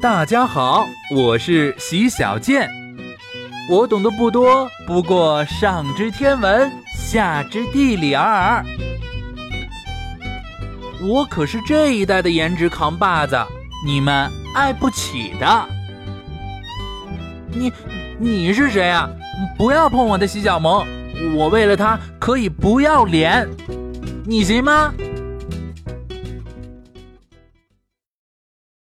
大家好，我是喜小健。我懂得不多，不过上知天文，下知地理尔尔。我可是这一代的颜值扛把子，你们爱不起的。你你是谁啊？不要碰我的洗脚萌，我为了他可以不要脸，你行吗？